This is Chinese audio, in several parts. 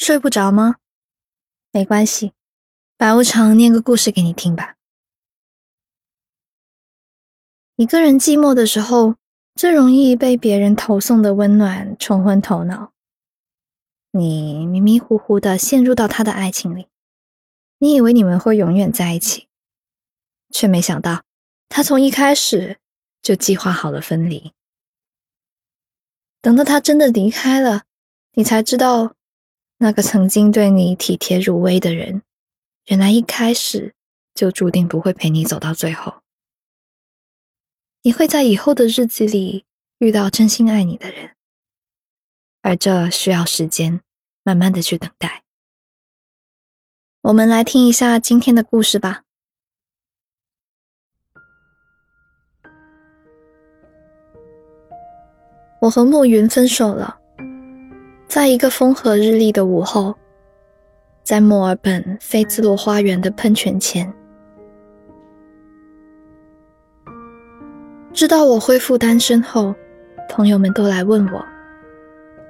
睡不着吗？没关系，白无常念个故事给你听吧。一个人寂寞的时候，最容易被别人投送的温暖冲昏头脑。你迷迷糊糊的陷入到他的爱情里，你以为你们会永远在一起，却没想到他从一开始就计划好了分离。等到他真的离开了，你才知道。那个曾经对你体贴入微的人，原来一开始就注定不会陪你走到最后。你会在以后的日子里遇到真心爱你的人，而这需要时间，慢慢的去等待。我们来听一下今天的故事吧。我和暮云分手了。在一个风和日丽的午后，在墨尔本菲兹罗花园的喷泉前，知道我恢复单身后，朋友们都来问我，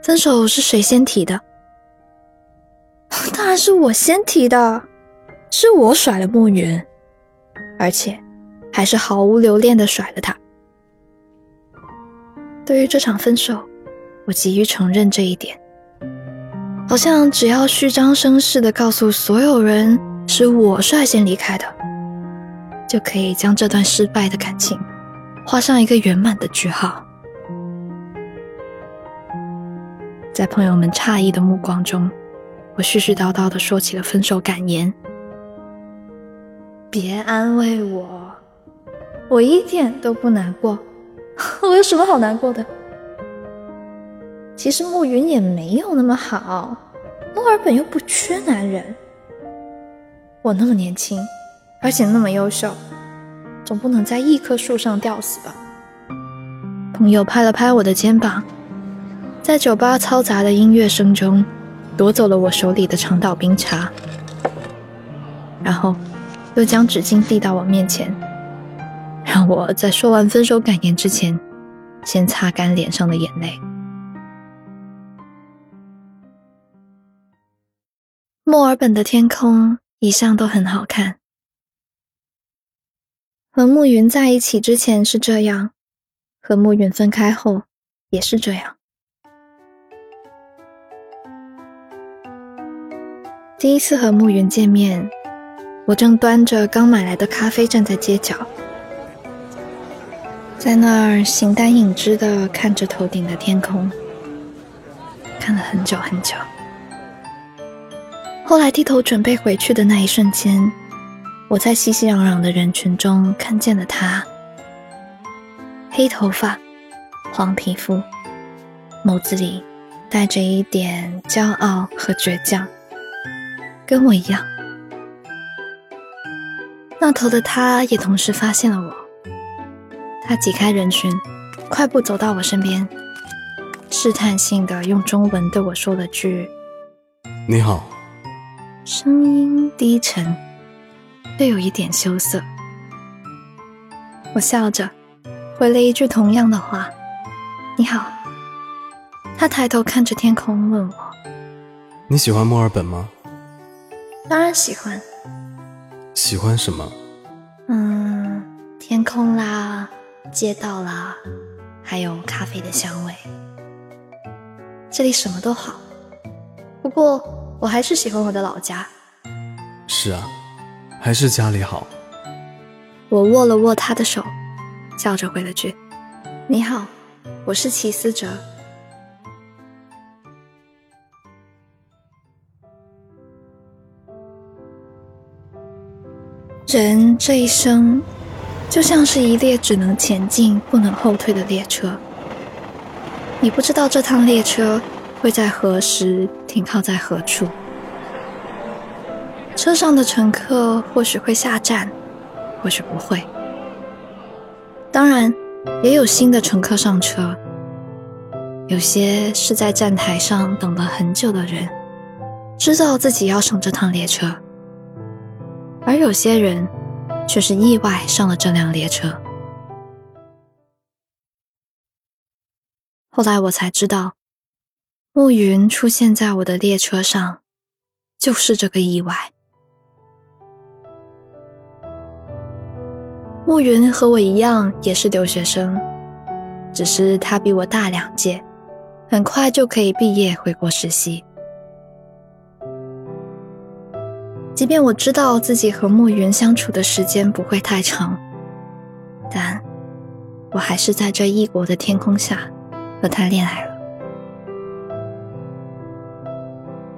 分手是谁先提的？当然是我先提的，是我甩了墨云，而且还是毫无留恋的甩了他。对于这场分手，我急于承认这一点。好像只要虚张声势的告诉所有人是我率先离开的，就可以将这段失败的感情画上一个圆满的句号。在朋友们诧异的目光中，我絮絮叨叨的说起了分手感言。别安慰我，我一点都不难过，我有什么好难过的？其实暮云也没有那么好，墨尔本又不缺男人。我那么年轻，而且那么优秀，总不能在一棵树上吊死吧？朋友拍了拍我的肩膀，在酒吧嘈杂的音乐声中，夺走了我手里的长岛冰茶，然后又将纸巾递到我面前，让我在说完分手感言之前，先擦干脸上的眼泪。墨尔本的天空一向都很好看。和暮云在一起之前是这样，和暮云分开后也是这样。第一次和暮云见面，我正端着刚买来的咖啡站在街角，在那儿形单影只的看着头顶的天空，看了很久很久。后来低头准备回去的那一瞬间，我在熙熙攘攘的人群中看见了他。黑头发，黄皮肤，眸子里带着一点骄傲和倔强，跟我一样。那头的他也同时发现了我，他挤开人群，快步走到我身边，试探性的用中文对我说了句：“你好。”声音低沉，略有一点羞涩。我笑着回了一句同样的话：“你好。”他抬头看着天空，问我：“你喜欢墨尔本吗？”“当然喜欢。”“喜欢什么？”“嗯，天空啦，街道啦，还有咖啡的香味。这里什么都好，不过……”我还是喜欢我的老家。是啊，还是家里好。我握了握他的手，笑着回了句：“你好，我是齐思哲。”人这一生，就像是一列只能前进不能后退的列车。你不知道这趟列车。会在何时停靠在何处？车上的乘客或许会下站，或许不会。当然，也有新的乘客上车。有些是在站台上等了很久的人，知道自己要上这趟列车；而有些人却是意外上了这辆列车。后来我才知道。暮云出现在我的列车上，就是这个意外。暮云和我一样，也是留学生，只是他比我大两届，很快就可以毕业回国实习。即便我知道自己和暮云相处的时间不会太长，但我还是在这异国的天空下和他恋爱了。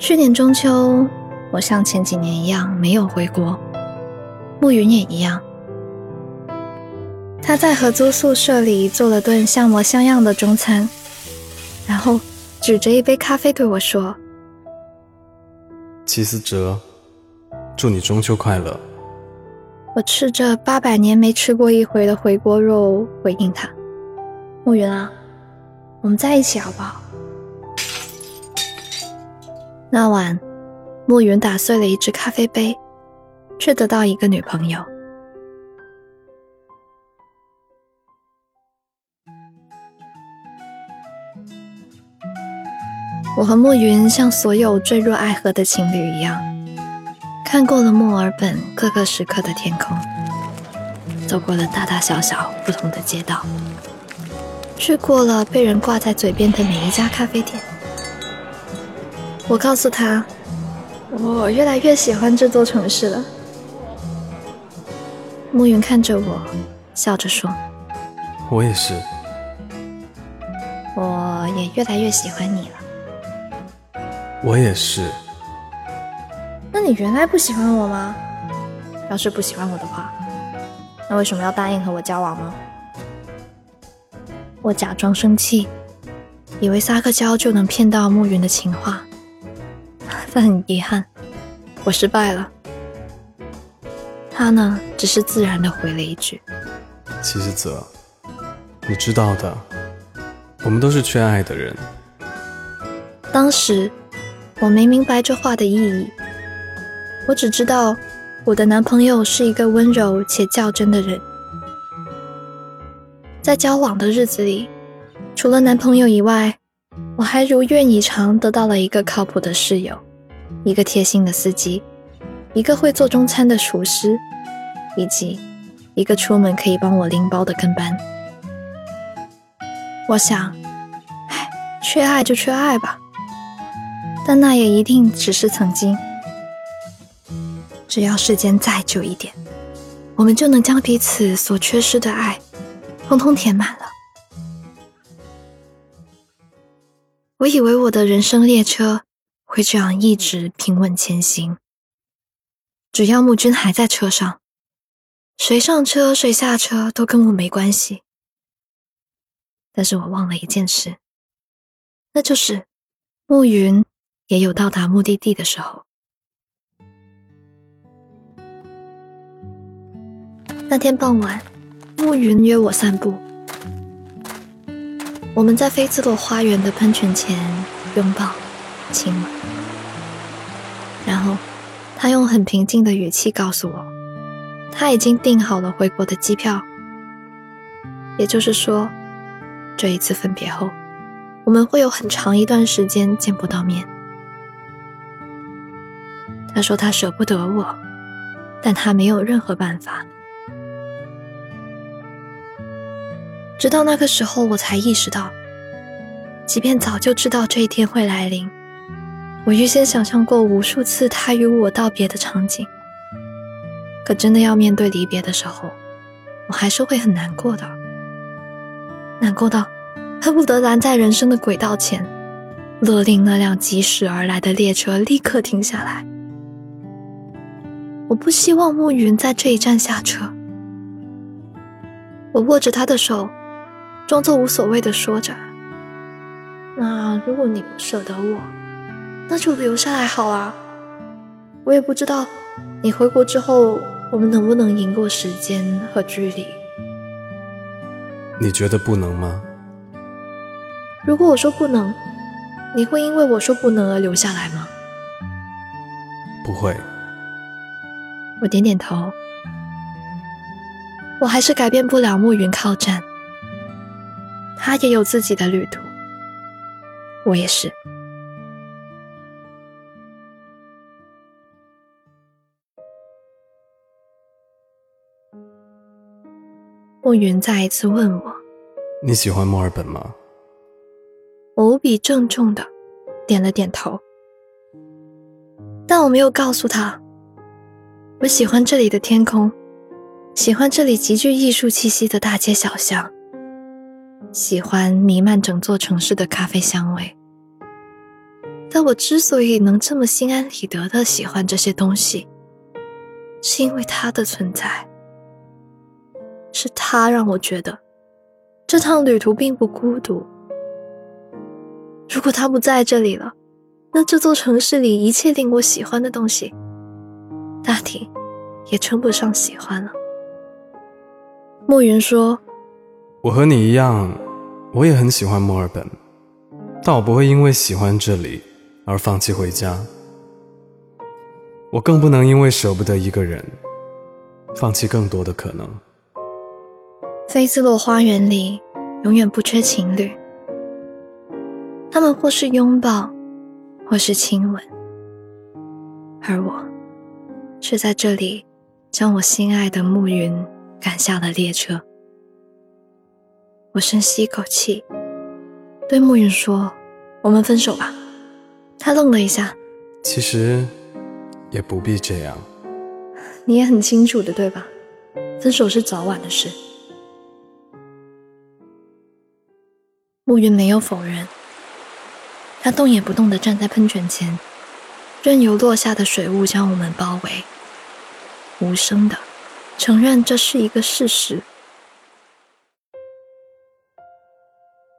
去年中秋，我像前几年一样没有回国，暮云也一样。他在合租宿舍里做了顿像模像样的中餐，然后指着一杯咖啡对我说：“齐思哲，祝你中秋快乐。”我吃着八百年没吃过一回的回锅肉回应他：“暮云啊，我们在一起好不好？”那晚，暮云打碎了一只咖啡杯，却得到一个女朋友。我和暮云像所有坠入爱河的情侣一样，看过了墨尔本各个时刻的天空，走过了大大小小不同的街道，去过了被人挂在嘴边的每一家咖啡店。我告诉他，我越来越喜欢这座城市了。暮云看着我，笑着说：“我也是，我也越来越喜欢你了。”我也是。那你原来不喜欢我吗？要是不喜欢我的话，那为什么要答应和我交往呢？我假装生气，以为撒个娇就能骗到暮云的情话，但很遗憾，我失败了。他呢，只是自然的回了一句：“其实泽，你知道的，我们都是缺爱的人。”当时。我没明白这话的意义，我只知道我的男朋友是一个温柔且较真的人。在交往的日子里，除了男朋友以外，我还如愿以偿得到了一个靠谱的室友，一个贴心的司机，一个会做中餐的厨师，以及一个出门可以帮我拎包的跟班。我想，唉，缺爱就缺爱吧。但那也一定只是曾经。只要时间再久一点，我们就能将彼此所缺失的爱，通通填满了。我以为我的人生列车会这样一直平稳前行，只要木君还在车上，谁上车谁下车都跟我没关系。但是我忘了一件事，那就是暮云。也有到达目的地的时候。那天傍晚，暮云约我散步。我们在菲兹罗花园的喷泉前拥抱、亲吻，然后他用很平静的语气告诉我，他已经订好了回国的机票。也就是说，这一次分别后，我们会有很长一段时间见不到面。他说他舍不得我，但他没有任何办法。直到那个时候，我才意识到，即便早就知道这一天会来临，我预先想象过无数次他与我道别的场景，可真的要面对离别的时候，我还是会很难过的，难过到恨不得拦在人生的轨道前，勒令那辆疾驶而来的列车立刻停下来。我不希望暮云在这一站下车。我握着他的手，装作无所谓的说着：“那如果你不舍得我，那就留下来好啊。我也不知道你回国之后，我们能不能赢过时间和距离。你觉得不能吗？如果我说不能，你会因为我说不能而留下来吗？不会。我点点头，我还是改变不了暮云靠站，他也有自己的旅途，我也是。暮云再一次问我：“你喜欢墨尔本吗？”我无比郑重的点了点头，但我没有告诉他，我喜欢这里的天空，喜欢这里极具艺术气息的大街小巷，喜欢弥漫整座城市的咖啡香味。但我之所以能这么心安理得的喜欢这些东西，是因为它的存在，是他让我觉得这趟旅途并不孤独。如果他不在这里了，那这座城市里一切令我喜欢的东西，大体也称不上喜欢了。莫云说：“我和你一样，我也很喜欢墨尔本，但我不会因为喜欢这里而放弃回家。我更不能因为舍不得一个人，放弃更多的可能。”菲斯洛花园里永远不缺情侣。他们或是拥抱，或是亲吻，而我却在这里将我心爱的暮云赶下了列车。我深吸一口气，对暮云说：“我们分手吧。”他愣了一下，其实也不必这样。你也很清楚的，对吧？分手是早晚的事。暮云没有否认。他动也不动地站在喷泉前，任由落下的水雾将我们包围，无声地承认这是一个事实。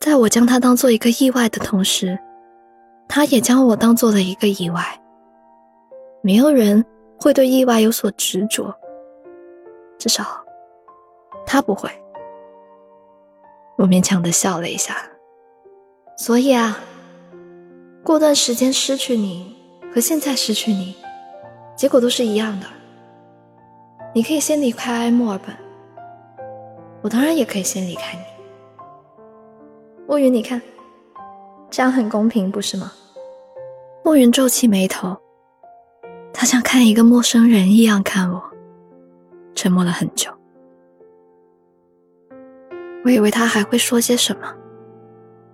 在我将他当做一个意外的同时，他也将我当做了一个意外。没有人会对意外有所执着，至少他不会。我勉强地笑了一下，所以啊。过段时间失去你和现在失去你，结果都是一样的。你可以先离开墨尔本，我当然也可以先离开你。暮云，你看，这样很公平，不是吗？暮云皱起眉头，他像看一个陌生人一样看我，沉默了很久。我以为他还会说些什么，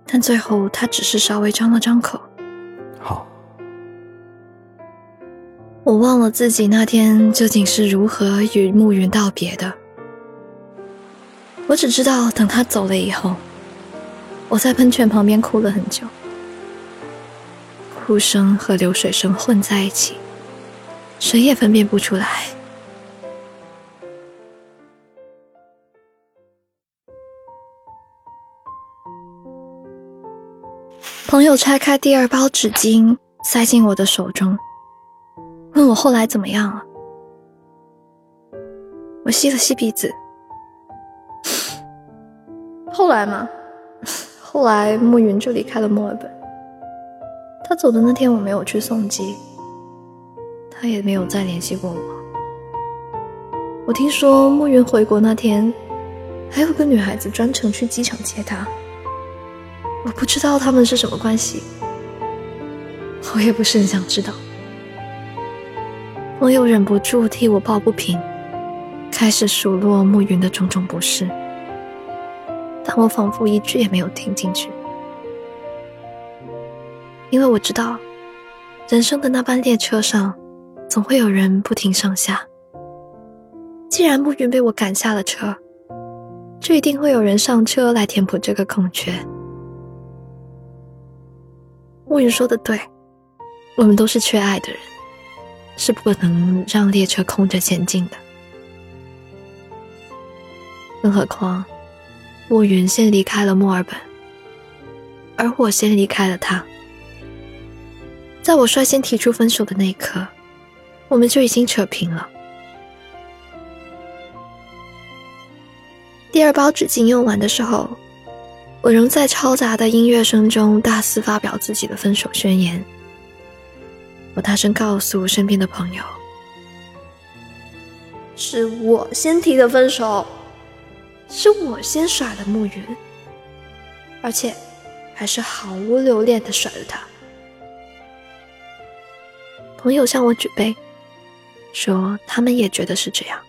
但最后他只是稍微张了张口。好，我忘了自己那天究竟是如何与暮云道别的。我只知道，等他走了以后，我在喷泉旁边哭了很久，哭声和流水声混在一起，谁也分辨不出来。朋友拆开第二包纸巾，塞进我的手中，问我后来怎么样了。我吸了吸鼻子。后来嘛，后来暮云就离开了墨尔本。他走的那天，我没有去送机，他也没有再联系过我。我听说暮云回国那天，还有个女孩子专程去机场接他。我不知道他们是什么关系，我也不是很想知道。朋友忍不住替我抱不平，开始数落暮云的种种不是，但我仿佛一句也没有听进去，因为我知道，人生的那班列车上，总会有人不停上下。既然暮云被我赶下了车，就一定会有人上车来填补这个空缺。暮云说的对，我们都是缺爱的人，是不可能让列车空着前进的。更何况，暮云先离开了墨尔本，而我先离开了他。在我率先提出分手的那一刻，我们就已经扯平了。第二包纸巾用完的时候。我仍在嘈杂的音乐声中大肆发表自己的分手宣言。我大声告诉身边的朋友：“是我先提的分手，是我先甩了暮云，而且还是毫无留恋的甩了他。”朋友向我举杯，说他们也觉得是这样。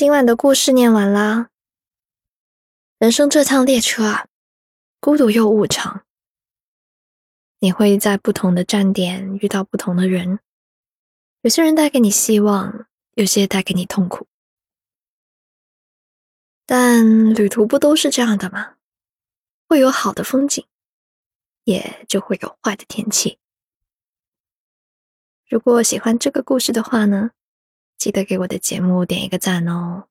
今晚的故事念完啦。人生这趟列车啊，孤独又无常。你会在不同的站点遇到不同的人，有些人带给你希望，有些带给你痛苦。但旅途不都是这样的吗？会有好的风景，也就会有坏的天气。如果喜欢这个故事的话呢，记得给我的节目点一个赞哦。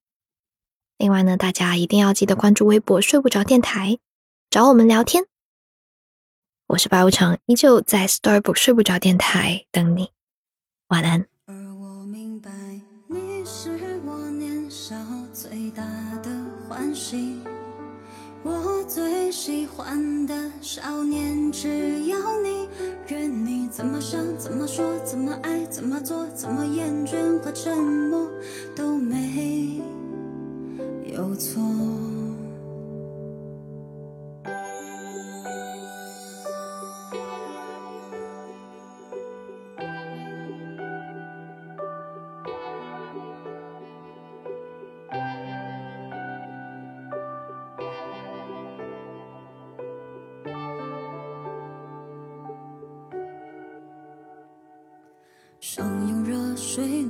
另外呢，大家一定要记得关注微博“睡不着电台”，找我们聊天。我是白无常，依旧在 Storybook 睡不着电台等你。晚安。最喜欢的少年，只有你。任你怎么想，怎么说，怎么爱，怎么做，怎么厌倦和沉默，都没有错。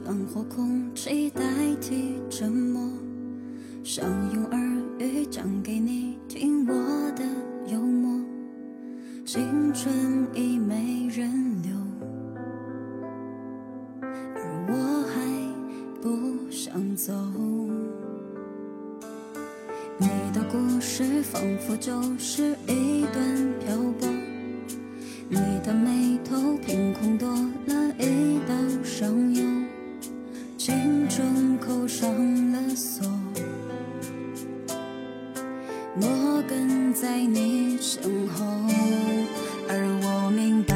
水暖和空气代替沉默，想用耳语讲给你听我的幽默。青春已没人留，而我还不想走。你的故事仿佛就是一段漂泊，你的眉头凭空多了。一道伤忧，青春扣上了锁，我跟在你身后，而我明白，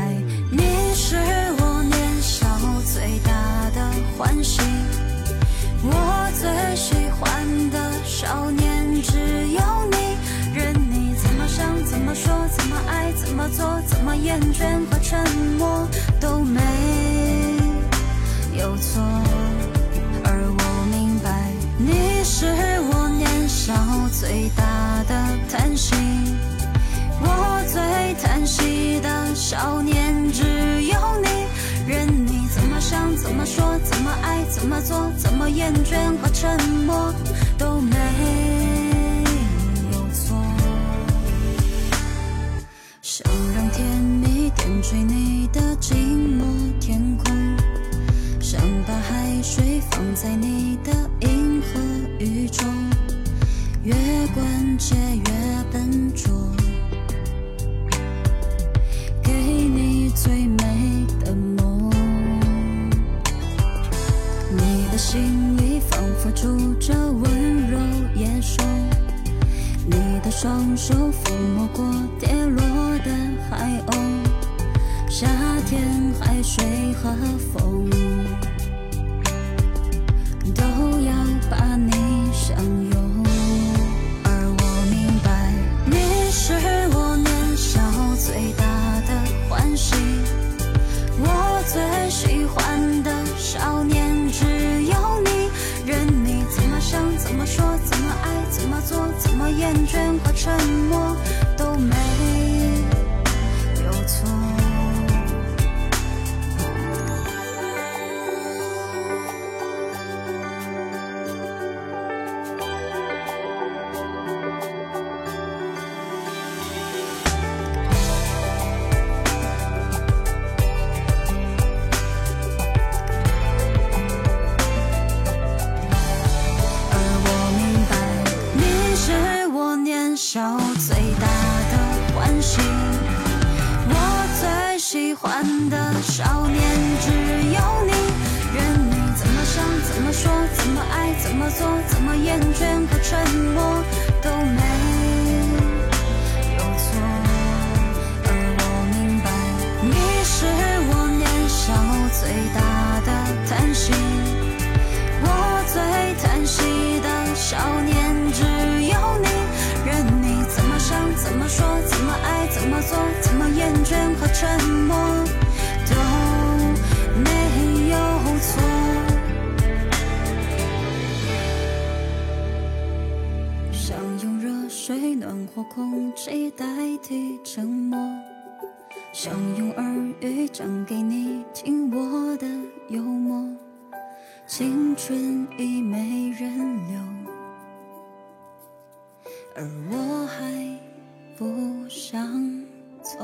你是我年少最大的欢喜，我最喜欢的少年，只有你，任你怎么想，怎么说，怎么爱，怎么做，怎么厌倦和沉默，都没。有错，是我年少最大的叹息，我最叹息的少年，只有你，任你怎么想，怎么说，怎么爱，怎么做，怎么厌倦和沉默，都没有错。想让甜蜜点缀你的寂寞天空。想把海水放在你的雨中，越关切越笨拙，给你最美的梦。你的心里仿佛住着温柔野兽，你的双手抚摸过跌落的海鸥，夏天海水和风。都要把你相拥而我明白你是我年少最大的欢喜。我最喜欢的少年只有你任你怎么想怎么说怎么爱怎么做怎么厌倦和沉默都没最大的欢喜，我最喜欢的少年，只有你，任你怎么想，怎么说，怎么爱，怎么做，怎么厌倦和沉默，都没有错。而我明白，你是我年少最大的叹息，我最叹息的少年，说，怎么爱，怎么做，怎么厌倦和沉默。都没有错。想用热水暖和空气代替沉默，想用耳语讲给你听我的幽默。青春已没人留，而我还不想走。